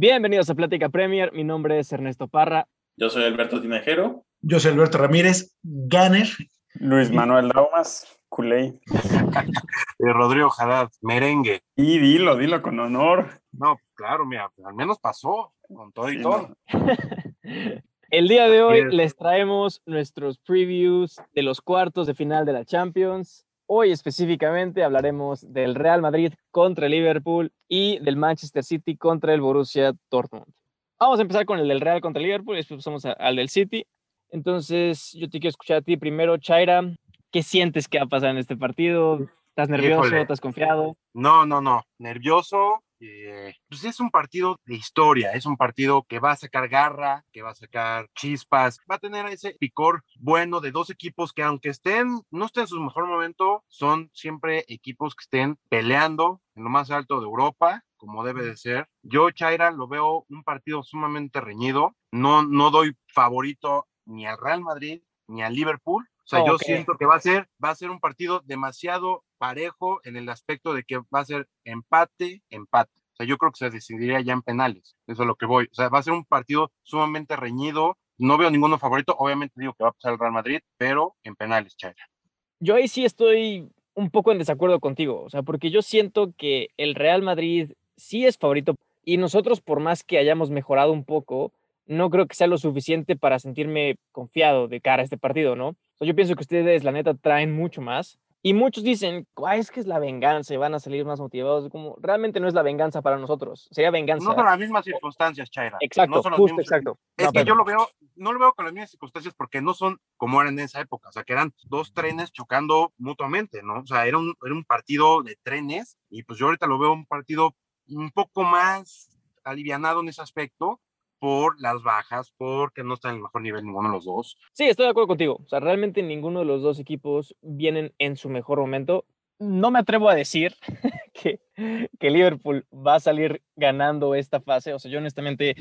Bienvenidos a Plática Premier. Mi nombre es Ernesto Parra. Yo soy Alberto Tinajero. Yo soy Alberto Ramírez, Ganner. Luis Manuel Daumas, Culey. Rodrigo Haddad, merengue. Y dilo, dilo con honor. No, claro, mira, al menos pasó con todo y Sí, todo. El día de hoy les traemos nuestros previews de los cuartos de final de la Champions. Hoy específicamente hablaremos del Real Madrid contra el Liverpool y del Manchester City contra el Borussia Dortmund. Vamos a empezar con el del Real contra el Liverpool y después pasamos al del City. Entonces, yo te quiero escuchar a ti primero, Chaira. ¿Qué sientes que va a pasar en este partido? ¿Estás nervioso? Híjole. ¿Estás confiado? No, no, no, nervioso. Eh, pues es un partido de historia, es un partido que va a sacar garra, que va a sacar chispas, va a tener ese picor bueno de dos equipos que aunque estén, no estén en su mejor momento, son siempre equipos que estén peleando en lo más alto de Europa, como debe de ser. Yo, Chaira, lo veo un partido sumamente reñido, no, no doy favorito ni al Real Madrid ni al Liverpool. O sea, yo Ok. siento que va a ser, va a ser un partido demasiado parejo en el aspecto de que va a ser empate, empate. O sea, yo creo que se decidiría ya en penales. Eso es lo que voy. O sea, va a ser un partido sumamente reñido. No veo ninguno favorito. Obviamente digo que va a pasar el Real Madrid, pero en penales, Chaira. Yo ahí sí estoy un poco en desacuerdo contigo, o sea, porque yo siento que el Real Madrid sí es favorito y nosotros, por más que hayamos mejorado un poco, no creo que sea lo suficiente para sentirme confiado de cara a este partido, ¿no? O sea, yo pienso que ustedes, la neta, traen mucho más. Y muchos dicen, "Ay, es que es la venganza y van a salir más motivados. Como realmente no es la venganza para nosotros, sería venganza. No son las mismas circunstancias, Chaira. exacto, No son las justo, mismas exacto. Es No, que pero- yo lo veo, no lo veo con las mismas circunstancias porque no son como eran en esa época, o sea, que eran dos trenes chocando mutuamente, ¿no? O sea, era un, era un partido de trenes y pues yo ahorita lo veo un partido un poco más alivianado en ese aspecto por las bajas, porque no están en el mejor nivel ninguno de los dos. Sí, estoy de acuerdo contigo. O sea, realmente ninguno de los dos equipos vienen en su mejor momento. No me atrevo a decir que, que Liverpool va a salir ganando esta fase. O sea, yo honestamente,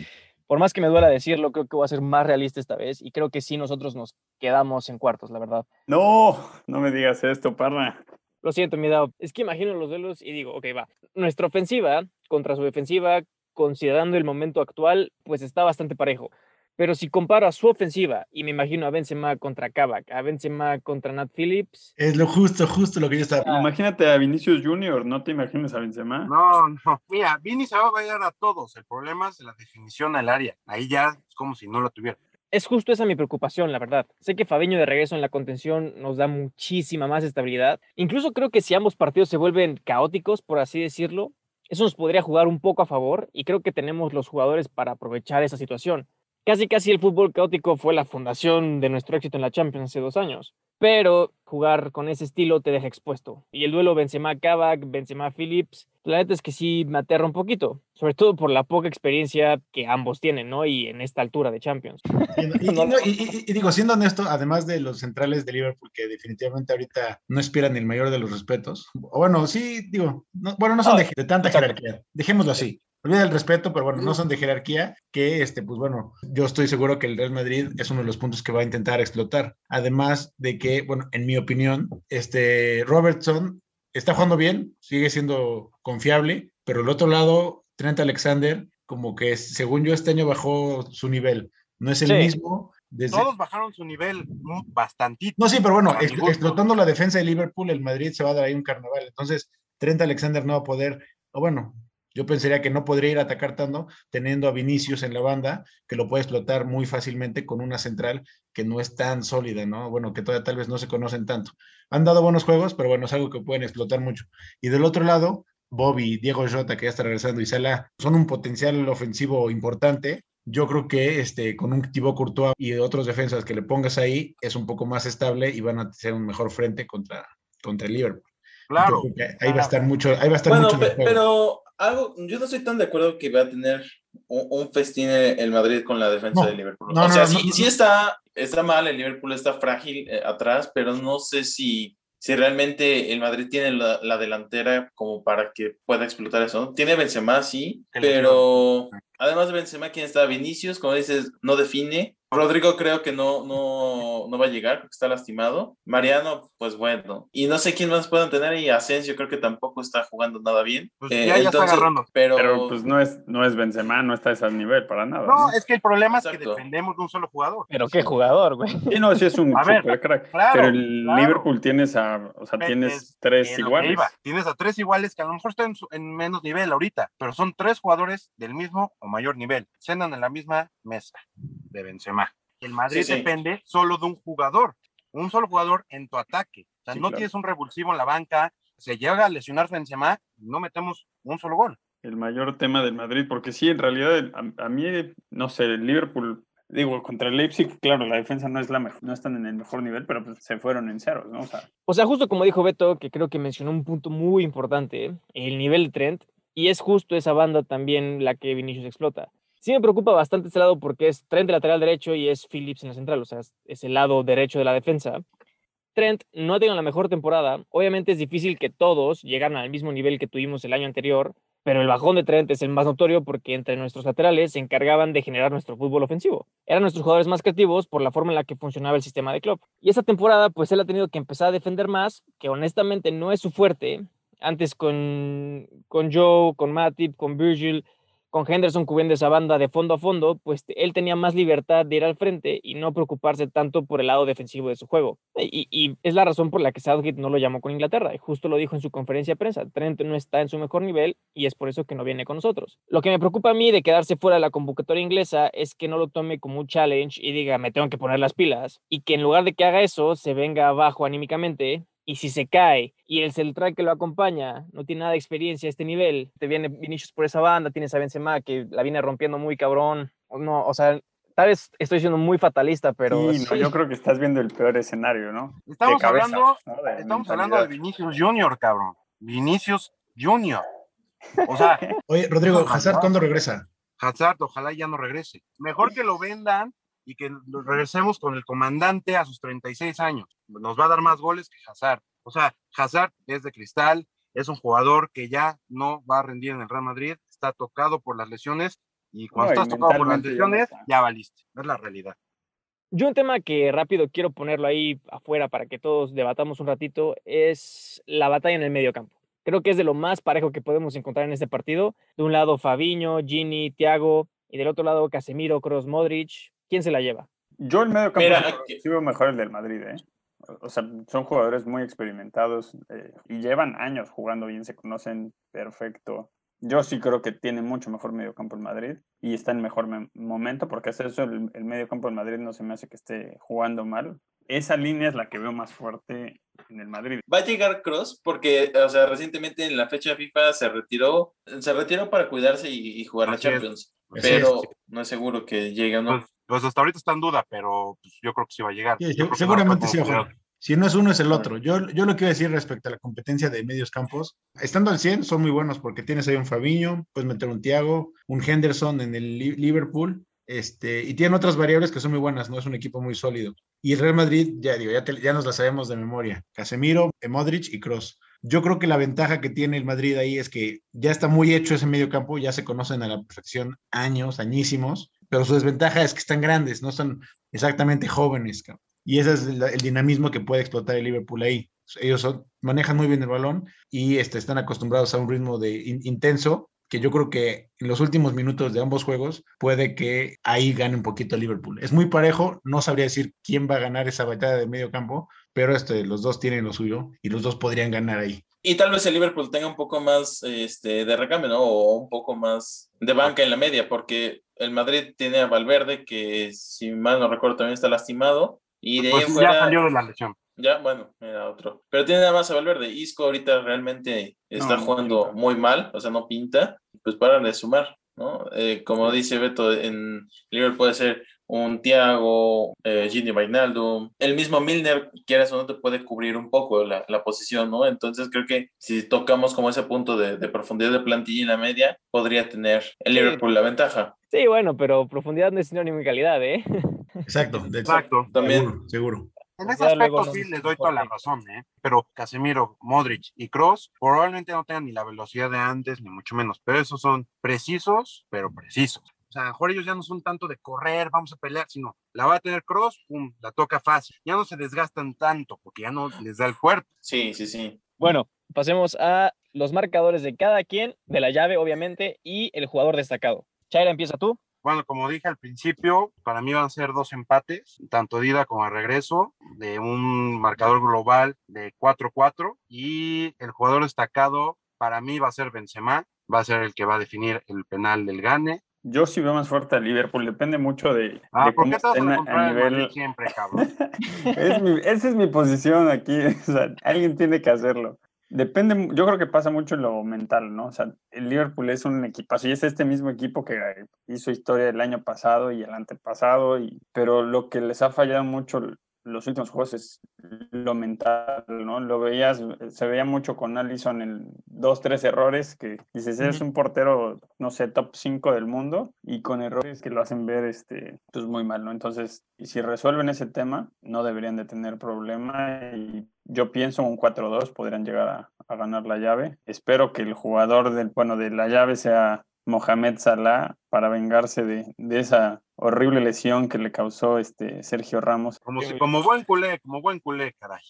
por más que me duela decirlo, creo que voy a ser más realista esta vez y creo que sí nosotros nos quedamos en cuartos, la verdad. No, no me digas esto, Parra. Lo siento, mi Dao. Es que imagino los duelos y digo, ok, va. Nuestra ofensiva contra su defensiva, considerando el momento actual, pues está bastante parejo. Pero si comparo a su ofensiva y me imagino a Benzema contra Kavak, a Benzema contra Nat Phillips, Es lo justo, justo lo que yo estaba. Imagínate a Vinicius Junior, no te imagines a Benzema. No, no. Mira, Vini se va a bailar a todos. El problema es la definición al área. Ahí ya es como si no la tuviera. es justo esa mi preocupación, la verdad. Sé que Fabiño de regreso en la contención nos da muchísima más estabilidad. Incluso creo que si ambos partidos se vuelven caóticos, por así decirlo, eso nos podría jugar un poco a favor y creo que tenemos los jugadores para aprovechar esa situación. Casi casi el fútbol caótico fue la fundación de nuestro éxito en la Champions hace dos años. Pero jugar con ese estilo te deja expuesto. Y el duelo Benzema-Kavak, Benzema-Phillips, la neta es que sí me aterra un poquito. Sobre todo por la poca experiencia que ambos tienen, ¿no? Y en esta altura de Champions. Y, y- y no, y- y- y digo, siendo honesto, además de los centrales de Liverpool, que definitivamente ahorita no esperan el mayor de los respetos. O bueno, sí, digo, no- bueno, no son de, de tanta jerarquía. Dejémoslo así. Olvida el respeto, pero bueno, no son de jerarquía, que este, pues bueno, yo estoy seguro que el Real Madrid es uno de los puntos que va a intentar explotar. Además de que, bueno, en mi opinión, este Robertson está jugando bien, sigue siendo confiable, pero el otro lado, Trent Alexander, como que según yo este año bajó su nivel. No es el Sí. mismo. Desde... Todos bajaron su nivel un bastantito. No, sí, pero bueno, ex- explotando la defensa de Liverpool, el Madrid se va a dar ahí un carnaval. Entonces, Trent Alexander no va a poder, o bueno, yo pensaría que no podría ir a atacar tanto teniendo a Vinicius en la banda, que lo puede explotar muy fácilmente con una central que no es tan sólida, ¿no? Bueno, que todavía tal vez no se conocen tanto. Han dado buenos juegos, pero bueno, es algo que pueden explotar mucho. Y del otro lado, Bobby, Diego Jota, que ya está regresando, y Salah, son un potencial ofensivo importante. Yo creo que este, con un Thibaut Courtois y otros defensas que le pongas ahí, es un poco más estable y van a ser un mejor frente contra, contra el Liverpool. Claro. Ahí va a estar mucho, ahí va a estar Bueno, mucho pero algo, yo no estoy tan de acuerdo que va a tener un, un festín el Madrid con la defensa No, de Liverpool. no, o sea, no, sí, sí está, está mal, el Liverpool está frágil eh, atrás, pero no sé si, si realmente el Madrid tiene la, la delantera como para que pueda explotar eso. Tiene Benzema, sí, pero además de Benzema, ¿quién está? Vinicius, como dices, no define. Rodrigo creo que no, no, no va a llegar porque está lastimado. Mariano, pues bueno. Y no sé quién más puedan tener. Y Asensio creo que tampoco está jugando nada bien. Pues Eh, ya, ya está agarrando. Pero, Pero pues no es, no es Benzema, no está a ese nivel para nada. No, ¿no? es que el problema es que dependemos de un solo jugador. Pero qué jugador, güey. Sí, no, sí es un A ver, super crack. claro, pero el claro. Liverpool tienes a, o sea, tienes es- tres iguales. Tienes a tres iguales que a lo mejor están en, su- en menos nivel ahorita, pero son tres jugadores del mismo o mayor nivel. Cenan en la misma mesa de Benzema. El Madrid Sí, sí. depende solo de un jugador, un solo jugador en tu ataque. O sea, Sí, no claro. tienes un revulsivo en la banca, se llega a lesionar Benzema no metemos un solo gol. El mayor tema del Madrid, porque sí, en realidad, a, a mí, no sé, el Liverpool, digo, contra el Leipzig, claro, la defensa no es la mejor, no están en el mejor nivel, pero pues se fueron en ceros, ¿no? O sea, O sea, justo como dijo Beto, que creo que mencionó un punto muy importante, el nivel de Trent, y es justo esa banda también la que Vinicius explota. Sí me preocupa bastante este lado porque es Trent de lateral derecho y es Phillips en la central, o sea, es- el lado derecho de la defensa. Trent no ha tenido la mejor temporada. Obviamente es difícil que todos llegaran al mismo nivel que tuvimos el año anterior, pero el bajón de Trent es el más notorio porque entre nuestros laterales se encargaban de generar nuestro fútbol ofensivo. Eran nuestros jugadores más creativos por la forma en la que funcionaba el sistema de Klopp. Y esta temporada, pues él ha tenido que empezar a defender más, que honestamente no es su fuerte. Antes con, con Joe, con Matip, con Virgil, con Henderson cubriendo esa banda de fondo a fondo, pues él tenía más libertad de ir al frente y no preocuparse tanto por el lado defensivo de su juego. Y, es la razón por la que Southgate no lo llamó con Inglaterra, y justo lo dijo en su conferencia de prensa. Trent no está en su mejor nivel y es por eso que no viene con nosotros. Lo que me preocupa a mí de quedarse fuera de la convocatoria inglesa es que no lo tome como un challenge y diga, me tengo que poner las pilas, y que en lugar de que haga eso, se venga abajo anímicamente y si se cae y el central que lo acompaña no tiene nada de experiencia a este nivel, te viene Vinicius por esa banda, tienes a Benzema que la viene rompiendo muy cabrón, o no, o sea, tal vez estoy siendo muy fatalista, pero sí, no, sí. yo creo que estás viendo el peor escenario, ¿no? De Estamos cabeza, hablando, ¿no? De estamos hablando de. Vinicius Junior, cabrón. Vinicius Junior. O sea, Oye, Rodrigo, Hazard. ¿cuándo regresa? Hazard, ojalá ya no regrese. Mejor que lo vendan y que regresemos con el comandante a sus 36 años. Nos va a dar más goles que Hazard. O sea, Hazard es de cristal, es un jugador que ya no va a rendir en el Real Madrid, está tocado por las lesiones y cuando No, y estás tocado por las lesiones, ya valiste. Es la realidad. Yo un tema que rápido quiero ponerlo ahí afuera para que todos debatamos un ratito es la batalla en el medio campo. Creo que es de lo más parejo que podemos encontrar en este partido. De un lado Fabiño, Gini, Thiago y del otro lado Casemiro, Kroos, Modric. ¿Quién se la lleva? Yo el medio campo Mira, veo mejor el del Madrid, ¿eh? O sea, son jugadores muy experimentados eh, y llevan años jugando bien, se conocen perfecto. Yo sí creo que tiene mucho mejor medio campo el Madrid y está en mejor me- momento porque hasta eso el, el medio campo del Madrid no se me hace que esté jugando mal. Esa línea es la que veo más fuerte en el Madrid. Va a llegar Cross porque, o sea, recientemente en la fecha FIFA se retiró, se retiró para cuidarse y, y jugar la Así es. Champions, pero no es seguro que llegue o no. Pues, hasta ahorita está en duda, pero pues, yo creo que sí va a llegar. Sí, Yo seguramente no sí va a jugar. Si no es uno, es el otro. Yo, yo lo que iba a decir respecto a la competencia de medios campos, estando al 100, son muy buenos porque tienes ahí un Fabiño, puedes meter un Thiago, un Henderson en el Li- Liverpool, este, y tienen otras variables que son muy buenas, ¿no? Es un equipo muy sólido. Y el Real Madrid, ya digo, ya, te- ya nos la sabemos de memoria. Casemiro, Modric y Cross. Yo creo que la ventaja que tiene el Madrid ahí es que ya está muy hecho ese medio campo, ya se conocen a la perfección años, añísimos, pero su desventaja es que están grandes, no son exactamente jóvenes. Y ese es el, dinamismo que puede explotar el Liverpool ahí. Ellos son- manejan muy bien el balón y este, están acostumbrados a un ritmo de in- intenso que yo creo que en los últimos minutos de ambos juegos puede que ahí gane un poquito Liverpool. Es muy parejo, no sabría decir quién va a ganar esa batalla de medio campo, pero este, los dos tienen lo suyo y los dos podrían ganar ahí. Y tal vez el Liverpool tenga un poco más este, de recambio, ¿no? O un poco más de banca en la media, porque el Madrid tiene a Valverde, que si mal no recuerdo también está lastimado. Y de ahí Pues ya fuera, salió de la lesión. ya, bueno, era otro. Pero tiene nada más a Valverde. Isco ahorita realmente está No, jugando pinta. muy mal, o sea, no pinta. Pues para de sumar, ¿no? Eh, como dice Beto, en Liverpool puede ser un Thiago, eh, Gini el mismo Milner, quieras o no, te puede cubrir un poco la, la posición, ¿no? Entonces creo que si tocamos como ese punto de, de profundidad de plantilla en la media, podría tener el Sí. Liverpool la ventaja. Sí, bueno, pero profundidad no es sinónimo de calidad, ¿eh? Exacto, de- Exacto. También. Seguro, seguro. En ese aspecto sí les doy toda la razón, ¿eh? Pero Casemiro, Modric y Cross probablemente no tengan ni la velocidad de antes, ni mucho menos, pero esos son precisos, pero precisos. O sea, a lo mejor ellos ya no son tanto de correr, vamos a pelear, sino la va a tener Cross, pum, la toca fácil. Ya no se desgastan tanto porque ya no les da el cuerpo. Sí, sí, sí. Bueno, pasemos a los marcadores de cada quien, de la llave, obviamente, y el jugador destacado. Chaira, empieza tú. Bueno, como dije al principio, para mí van a ser dos empates, tanto de ida como de regreso, de un marcador global de 4-4 y el jugador destacado para mí va a ser Benzema, va a ser el que va a definir el penal del Gane. Yo sí veo más fuerte a Liverpool, depende mucho de, Ah, de ¿por cómo estén a, a nivel. siempre, cabrón? Es mi- esa es mi posición aquí. o sea, alguien tiene que hacerlo. Depende, yo creo que pasa mucho en lo mental, ¿no? O sea, el Liverpool es un equipazo y es este mismo equipo que hizo historia el año pasado y el antepasado, y, pero lo que les ha fallado mucho los últimos juegos es lo mental, ¿no? Lo veías, se veía mucho con Allison en dos, tres errores que dices, es Ujú. un portero, no sé, top 5 del mundo y con errores que lo hacen ver, este, pues muy mal, ¿no? Entonces, y si resuelven ese tema, no deberían de tener problema y yo pienso un 4-2 podrían llegar a, a ganar la llave. Espero que el jugador del, bueno, de la llave sea Mohamed Salah para vengarse de, de esa horrible lesión que le causó este Sergio Ramos. Como, si- como buen culé, como buen culé, caray.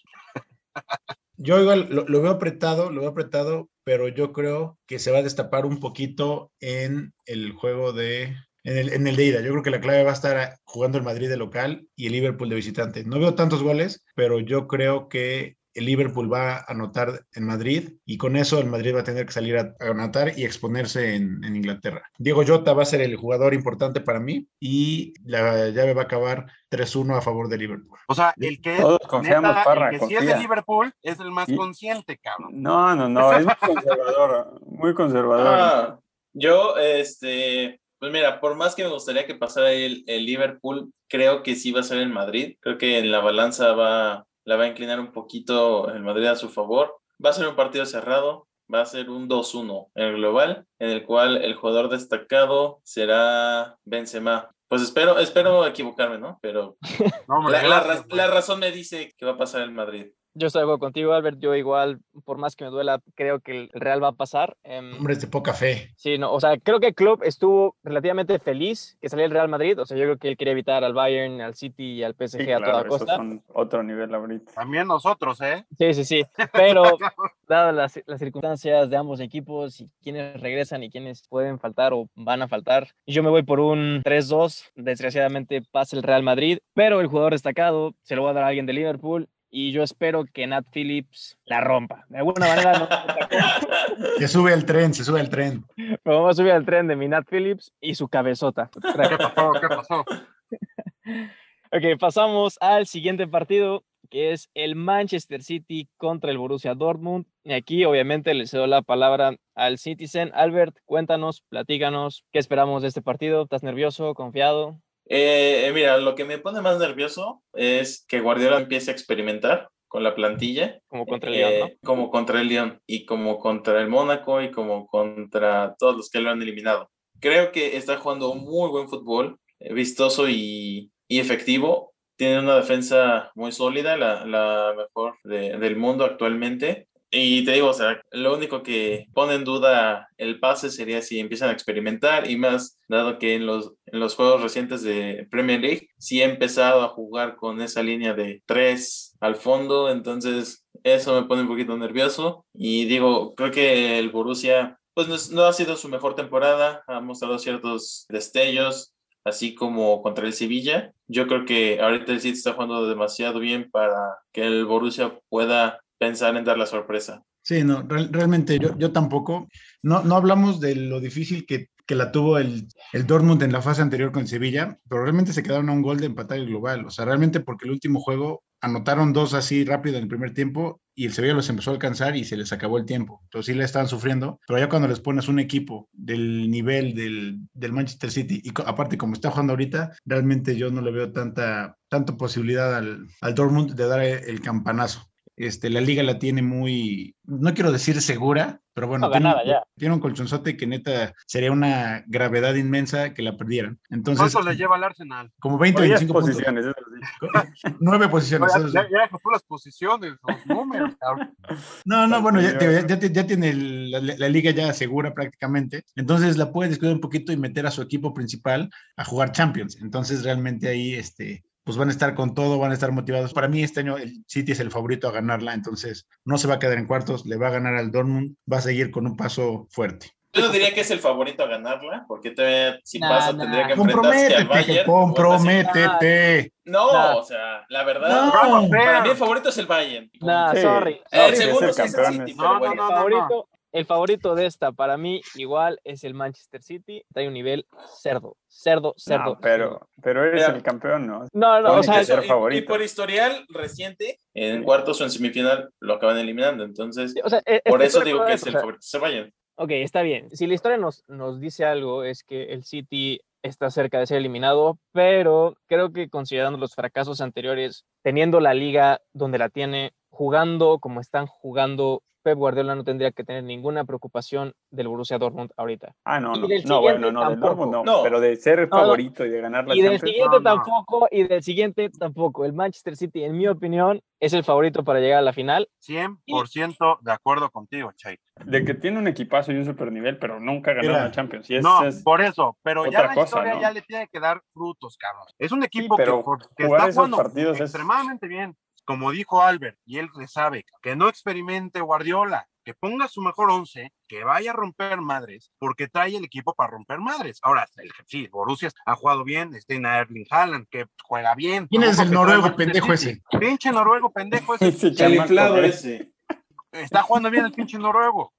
Yo igual lo, lo veo apretado, lo veo apretado, pero yo creo que se va a destapar un poquito en el juego de, en el, en el de ida. Yo creo que la clave va a estar jugando el Madrid de local y el Liverpool de visitante. No veo tantos goles, pero yo creo que el Liverpool va a anotar en Madrid y con eso el Madrid va a tener que salir a, a anotar y exponerse en, en Inglaterra. Diego Jota va a ser el jugador importante para mí y la llave va a acabar 3-1 a favor de Liverpool. O sea, el que es, Todos confiamos, neta, Parra, el que sí es de Liverpool es el más Y- consciente, cabrón. No, no, no, es muy conservador, muy conservador. Ah, yo, este, pues mira, por más que me gustaría que pasara el, el Liverpool, creo que sí va a ser en Madrid. Creo que en la balanza va, la va a inclinar un poquito el Madrid a su favor. Va a ser un partido cerrado, va a ser un 2-1 en el global, en el cual el jugador destacado será Benzema. Pues espero, espero equivocarme, ¿no? Pero No, la, güey. la razón me dice que va a pasar el Madrid. Yo estoy de acuerdo contigo, Albert. Yo igual, por más que me duela, creo que el Real va a pasar. Em, Hombres de poca fe. Sí, no, o sea, creo que Klopp estuvo relativamente feliz que saliera el Real Madrid. O sea, yo creo que él quería evitar al Bayern, al City y al PSG Sí, a claro, toda esos costa. son otro nivel ahorita. También nosotros, ¿eh? Sí, sí, sí. Pero dadas las, las circunstancias de ambos equipos y quienes regresan y quienes pueden faltar o van a faltar, yo me voy por un 3-2. Desgraciadamente pasa el Real Madrid, pero el jugador destacado se lo va a dar a alguien de Liverpool. Y yo espero que Nat Phillips la rompa. De alguna manera no Se sube al tren, se sube al tren. pero vamos a subir al tren de mi Nat Phillips y su cabezota. ¿Qué pasó? ¿Qué pasó? Ok, pasamos al siguiente partido, que es el Manchester City contra el Borussia Dortmund. Y aquí, obviamente, le cedo la palabra al Citizen. Albert, cuéntanos, platícanos, ¿qué esperamos de este partido? ¿Estás nervioso, confiado? Eh, eh, mira, lo que me pone más nervioso es que Guardiola empiece a experimentar con la plantilla. Como contra el eh, León, ¿no? Como contra el León y como contra el Mónaco y como contra todos los que lo han eliminado. Creo que está jugando muy buen fútbol, eh, vistoso y, y efectivo. Tiene una defensa muy sólida, la, la mejor de- del mundo actualmente. Y te digo, o sea, lo único que pone en duda el pase sería si empiezan a experimentar y más, dado que en los, en los juegos recientes de Premier League sí ha empezado a jugar con esa línea de tres al fondo, entonces eso me pone un poquito nervioso. Y digo, creo que el Borussia, pues no, es- no ha sido su mejor temporada, ha mostrado ciertos destellos, así como contra el Sevilla. Yo creo que ahorita el City está jugando demasiado bien para que el Borussia pueda pensar en dar la sorpresa. Sí, no, real- realmente yo, yo tampoco. No, no hablamos de lo difícil que, que la tuvo el, el Dortmund en la fase anterior con Sevilla, pero realmente se quedaron a un gol de empatar el global. O sea, realmente porque el último juego anotaron dos así rápido en el primer tiempo y el Sevilla los empezó a alcanzar y se les acabó el tiempo. Entonces sí le estaban sufriendo, pero ya cuando les pones un equipo del nivel del, del Manchester City y aparte como está jugando ahorita, realmente yo no le veo tanta, tanta posibilidad al, al Dortmund de dar el campanazo. Este, la liga la tiene muy, no quiero decir segura, pero bueno, No, tiene, ganada un- ya. tiene un colchonzote que neta sería una gravedad inmensa que la perdieran. Entonces, ¿Cuánto le lleva al Arsenal? como 20, O 10 25 puntos. posiciones. Nueve posiciones. Ya, ya, las posiciones, los números. cabrón. No, no, bueno, ya, ya tiene el- la, la liga ya segura prácticamente. Entonces la puede descuidar un poquito y meter a su equipo principal a jugar Champions. Entonces realmente ahí, este, pues van a estar con todo, van a estar motivados. Para mí este año el City es el favorito a ganarla, entonces no se va a quedar en cuartos, le va a ganar al Dortmund, va a seguir con un paso fuerte. Yo no diría que es el favorito a ganarla, porque todavía, si Nah, pasa nah. tendría que enfrentarse al Comprométete, Bayern. comprométete. No, Nah. o sea, la verdad, No. para mí el favorito es el Bayern. Nah, Sí. sorry. Sorry. el segundo es el es el campeón. City, No, pero no, bueno. el no, no. favorito, el favorito de esta para mí igual es el Manchester City. Trae un nivel cerdo, cerdo, cerdo. No, pero, pero eres Mira. el campeón, ¿no? No, no, o sea, ser y- por historial reciente, en cuartos o en semifinal lo acaban eliminando. Entonces, o sea, e- por eso digo que es el o sea, favorito. Es el Bayern. Ok, está bien. Si la historia nos, nos dice algo es que el City está cerca de ser eliminado, pero creo que considerando los fracasos anteriores, teniendo la liga donde la tiene, jugando como están jugando, Pep Guardiola no tendría que tener ninguna preocupación del Borussia Dortmund ahorita. Ah, no, no. No, bueno, no, del. Dortmund no, No. Pero de ser no. favorito y de ganar la Y del Champions. siguiente no, no. tampoco, y del siguiente tampoco. El Manchester City, en mi opinión, es el favorito para llegar a la final. 100% de acuerdo contigo, Chay. De que tiene un equipazo y un super nivel, pero nunca ganó la Champions. Y es, no, es- por eso, pero ya otra la cosa, historia ¿no? ya le tiene que dar frutos, cabrón. Es un equipo pero que, está jugando partidos es- extremadamente bien. Como dijo Albert, y él le sabe, que no experimente Guardiola, que ponga su mejor once, que vaya a romper madres, porque trae el equipo para romper madres. Ahora, el, sí, Borussia ha jugado bien, tiene a Erling Haaland, que juega bien. ¿Quién es el noruego pendejo ese? Pinche noruego pendejo ese. ese El chamaco, inflado ¿eh? ese. Está jugando bien el pinche noruego.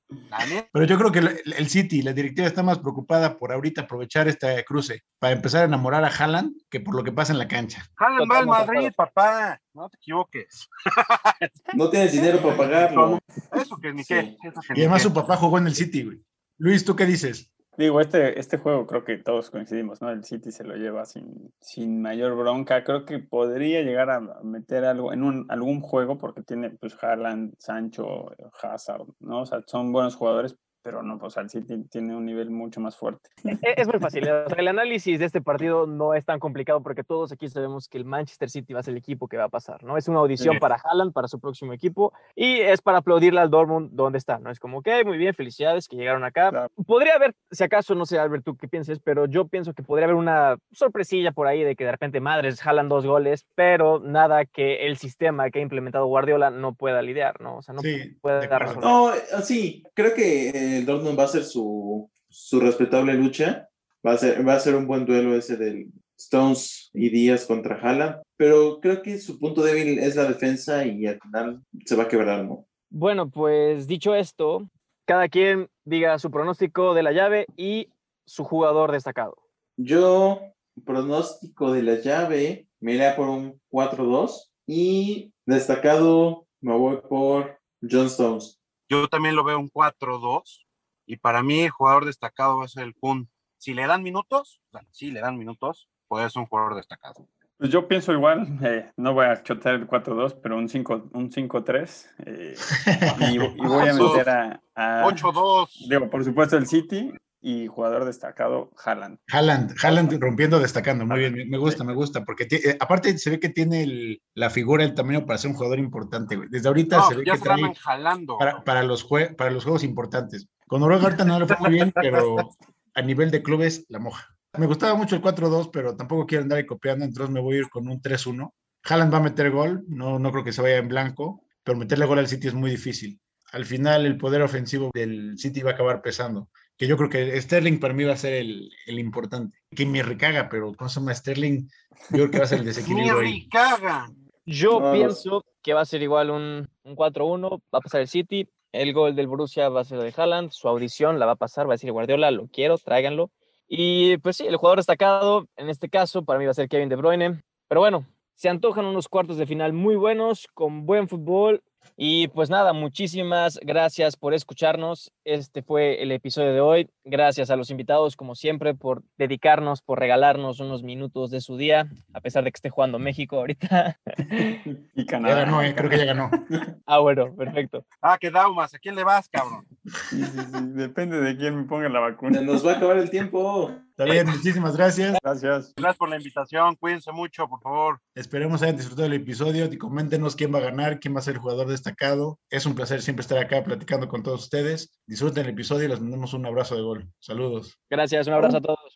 Pero yo creo que el, el City, la directiva está más preocupada por ahorita aprovechar este cruce para empezar a enamorar a Haaland que por lo que pasa en la cancha. Haaland va al Madrid, papá. No te equivoques. No tienes dinero para pagarlo. Eso que ni Sí. qué. eso que Y ni además qué. su papá jugó en el City, güey. Luis, ¿tú qué dices? Digo, este, este juego creo que todos coincidimos, ¿no? El City se lo lleva sin, sin mayor bronca. Creo que podría llegar a meter algo en un, algún juego porque tiene pues Haaland, Sancho, Hazard, ¿no? O sea, son buenos jugadores, pero no, pues el City tiene un nivel mucho más fuerte. E- Es muy fácil. o sea, el análisis de este partido no es tan complicado porque todos aquí sabemos que el Manchester City va a ser el equipo que va a pasar, ¿no? Es una audición Sí. para Haaland, para su próximo equipo, y es para aplaudirle al Dortmund donde está, ¿no? Es como, ok, muy bien, felicidades que llegaron acá. Claro. Podría haber, si acaso, no sé, Albert, tú qué pienses, pero yo pienso que podría haber una sorpresilla por ahí de que de repente, madres, jalan dos goles, pero nada que el sistema que ha implementado Guardiola no pueda lidiar, ¿no? O sea, no Sí, puede resolver. No, eh, sí, creo que eh, el Dortmund va a ser su, su respetable lucha. Va a, ser, va a ser un buen duelo ese del Stones y Díaz contra Haaland. Pero creo que su punto débil es la defensa y al final se va a quebrar, ¿no? Bueno, pues dicho esto, cada quien diga su pronóstico de la llave y su jugador destacado. Yo, pronóstico de la llave, me iré por un 4-2 y destacado me voy por John Stones. Yo también lo veo un 4-2. Y para mí, el jugador destacado va a ser el Kun. Si le dan minutos, o sea, si le dan minutos, puede ser un jugador destacado. Pues yo pienso igual, eh, no voy a chotear el 4-2, pero un 5 un 5-3. eh, y, y voy a meter a, a- 8-2. Digo, por supuesto, el City y jugador destacado, Haaland. Haaland, Haaland rompiendo, destacando. Muy bien, me- gusta, me gusta. Porque eh, aparte se ve que tiene el- la figura, el tamaño para ser un jugador importante, güey. Desde ahorita No, se ve ya que trae jalando. para, para los jue- para los juegos importantes. Con Noruega ahorita no le fue muy bien, pero a nivel de clubes la moja. Me gustaba mucho el 4-2, pero tampoco quiero andar ahí copiando, entonces me voy a ir con un 3-1. Haaland va a meter gol, no, no creo que se vaya en blanco, pero meterle gol al City es muy difícil. Al final el poder ofensivo del City va a acabar pesando, que yo creo que Sterling para mí va a ser el, el importante. Que me recaga, pero ¿cómo se llama Sterling? Yo creo que va a ser el desequilibrio ahí. caga. Yo No, pienso que va a ser igual un, un 4-1, va a pasar el City, el gol del Borussia va a ser de Haaland, su audición la va a pasar, va a decir Guardiola, lo quiero, tráiganlo. Y pues sí, el jugador destacado, en este caso, para mí va a ser Kevin De Bruyne. Pero bueno, se antojan unos cuartos de final muy buenos, con buen fútbol. Y pues nada, muchísimas gracias por escucharnos. Este fue el episodio de hoy. Gracias a los invitados, como siempre, por dedicarnos, por regalarnos unos minutos de su día, a pesar de que esté jugando México ahorita. Y Ya Canadá. ganó, eh, creo que ya ganó. Ah, bueno, perfecto. Ah, que Daumas, ¿a quién le vas, cabrón? Sí, sí, sí, Depende de quién me ponga la vacuna. Nos va a acabar el tiempo. Está bien, muchísimas gracias. Gracias. Gracias por la invitación, cuídense mucho, por favor. Esperemos hayan disfrutado el episodio y coméntenos quién va a ganar, quién va a ser el jugador destacado. Es un placer siempre estar acá platicando con todos ustedes. Disfruten el episodio y les mandamos un abrazo de gol. Saludos. Gracias, un abrazo a todos.